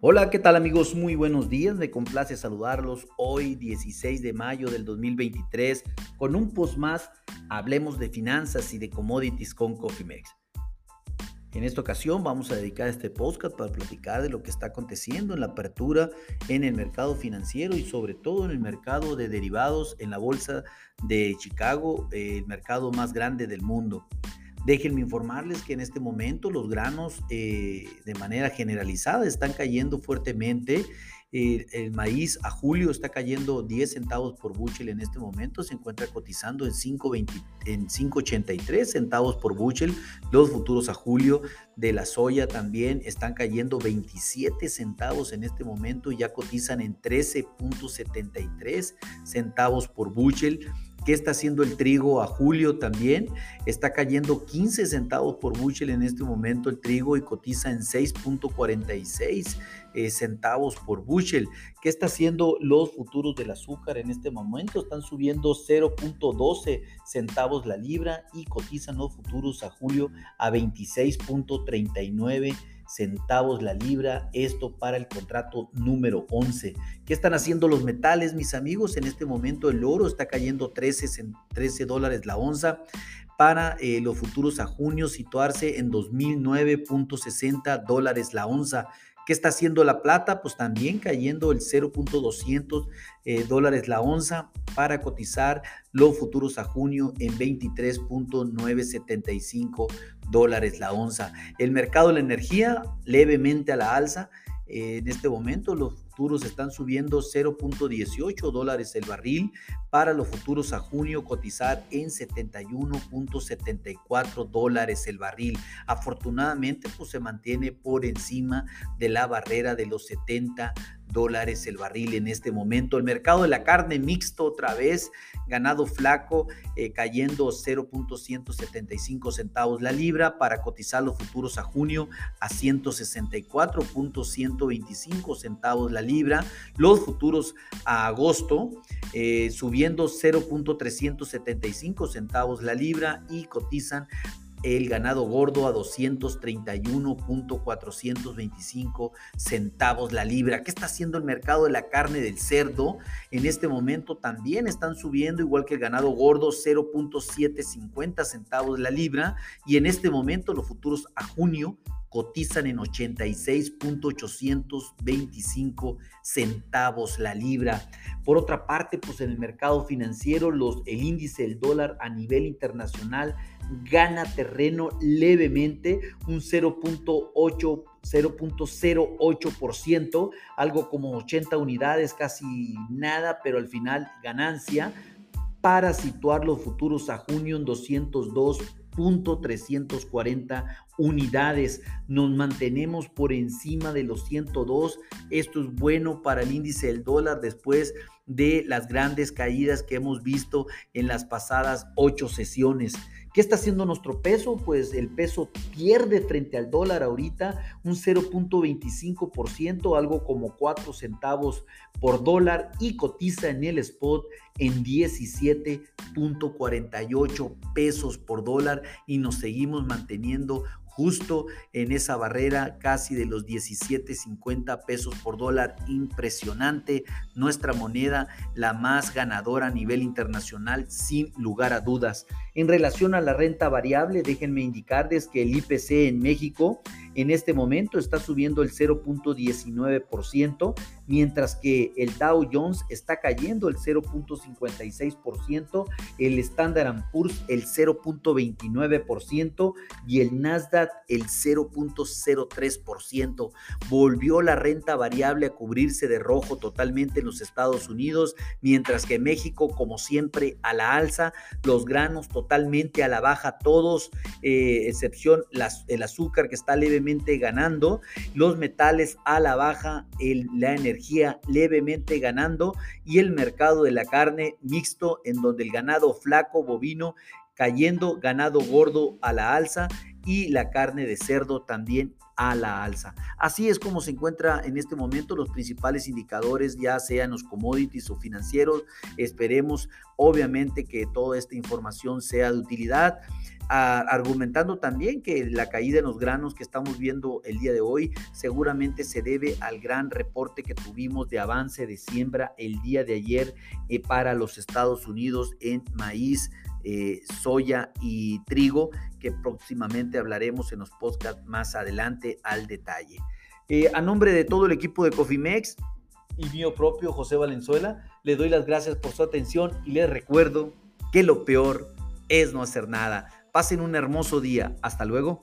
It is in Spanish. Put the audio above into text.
Hola, ¿qué tal amigos? Muy buenos días, me complace saludarlos hoy 16 de mayo del 2023 con un post más, hablemos de finanzas y de commodities con Cofimex. En esta ocasión vamos a dedicar este podcast para platicar de lo que está aconteciendo en la apertura en el mercado financiero y sobre todo en el mercado de derivados en la bolsa de Chicago, el mercado más grande del mundo. Déjenme informarles que en este momento los granos eh, de manera generalizada están cayendo fuertemente. el maíz a julio está cayendo 10 centavos por bushel en este momento, se encuentra cotizando en 5.83 centavos por bushel. Los futuros a julio de la soya también están cayendo 27 centavos en este momento, ya cotizan en 13.73 centavos por bushel. ¿Qué está haciendo el trigo a julio también? Está cayendo 15 centavos por bushel en este momento el trigo y cotiza en 6.46 eh, centavos por bushel. ¿Qué está haciendo los futuros del azúcar en este momento? Están subiendo 0.12 centavos la libra y cotizan los futuros a julio a 26.39 centavos la libra, esto para el contrato número 11. ¿Qué están haciendo los metales, mis amigos? En este momento el oro está cayendo 13, 13 dólares la onza para eh, los futuros a junio situarse en 2009.60 dólares la onza. ¿Qué está haciendo la plata? Pues también cayendo el 0.200 eh, dólares la onza para cotizar los futuros a junio en 23.975 dólares la onza. El mercado de la energía levemente a la alza. Eh, en este momento los están subiendo 0.18 dólares el barril para los futuros a junio cotizar en 71.74 dólares el barril. Afortunadamente pues se mantiene por encima de la barrera de los 70 dólares el barril en este momento. El mercado de la carne mixto otra vez, ganado flaco, eh, cayendo 0.175 centavos la libra para cotizar los futuros a junio a 164.125 centavos la libra. Los futuros a agosto eh, subiendo 0.375 centavos la libra y cotizan el ganado gordo a 231.425 centavos la libra. ¿Qué está haciendo el mercado de la carne del cerdo? En este momento también están subiendo, igual que el ganado gordo, 0.750 centavos la libra. Y en este momento los futuros a junio cotizan en 86.825 centavos la libra. Por otra parte, pues en el mercado financiero, los, el índice del dólar a nivel internacional gana terreno levemente, un 0.8 0.08%, algo como 80 unidades, casi nada, pero al final ganancia para situar los futuros a junio en 202.340 unidades. Nos mantenemos por encima de los 102. Esto es bueno para el índice del dólar después de las grandes caídas que hemos visto en las pasadas ocho sesiones. ¿Qué está haciendo nuestro peso? Pues el peso pierde frente al dólar ahorita un 0.25%, algo como 4 centavos por dólar y cotiza en el spot en 17.48 pesos por dólar y nos seguimos manteniendo justo en esa barrera casi de los 17.50 pesos por dólar. Impresionante. Nuestra moneda, la más ganadora a nivel internacional, sin lugar a dudas. En relación a la renta variable, déjenme indicarles que el IPC en México en este momento está subiendo el 0.19%, mientras que el Dow Jones está cayendo el 0.56%, el Standard Poor's el 0.29% y el Nasdaq el 0.03%. Volvió la renta variable a cubrirse de rojo totalmente en los Estados Unidos, mientras que México, como siempre, a la alza, los granos totalmente a la baja, todos, eh, excepción el azúcar que está levemente ganando, los metales a la baja, la energía levemente ganando y el mercado de la carne mixto en donde el ganado flaco bovino cayendo, ganado gordo a la alza y la carne de cerdo también a la alza. Así es como se encuentra en este momento los principales indicadores, ya sean los commodities o financieros. Esperemos obviamente que toda esta información sea de utilidad argumentando también que la caída en los granos que estamos viendo el día de hoy seguramente se debe al gran reporte que tuvimos de avance de siembra el día de ayer eh, para los Estados Unidos en maíz, eh, soya y trigo, que próximamente hablaremos en los podcasts más adelante al detalle. Eh, a nombre de todo el equipo de Cofimex y mío propio, José Valenzuela, le doy las gracias por su atención y les recuerdo que lo peor es no hacer nada. Pasen un hermoso día. Hasta luego.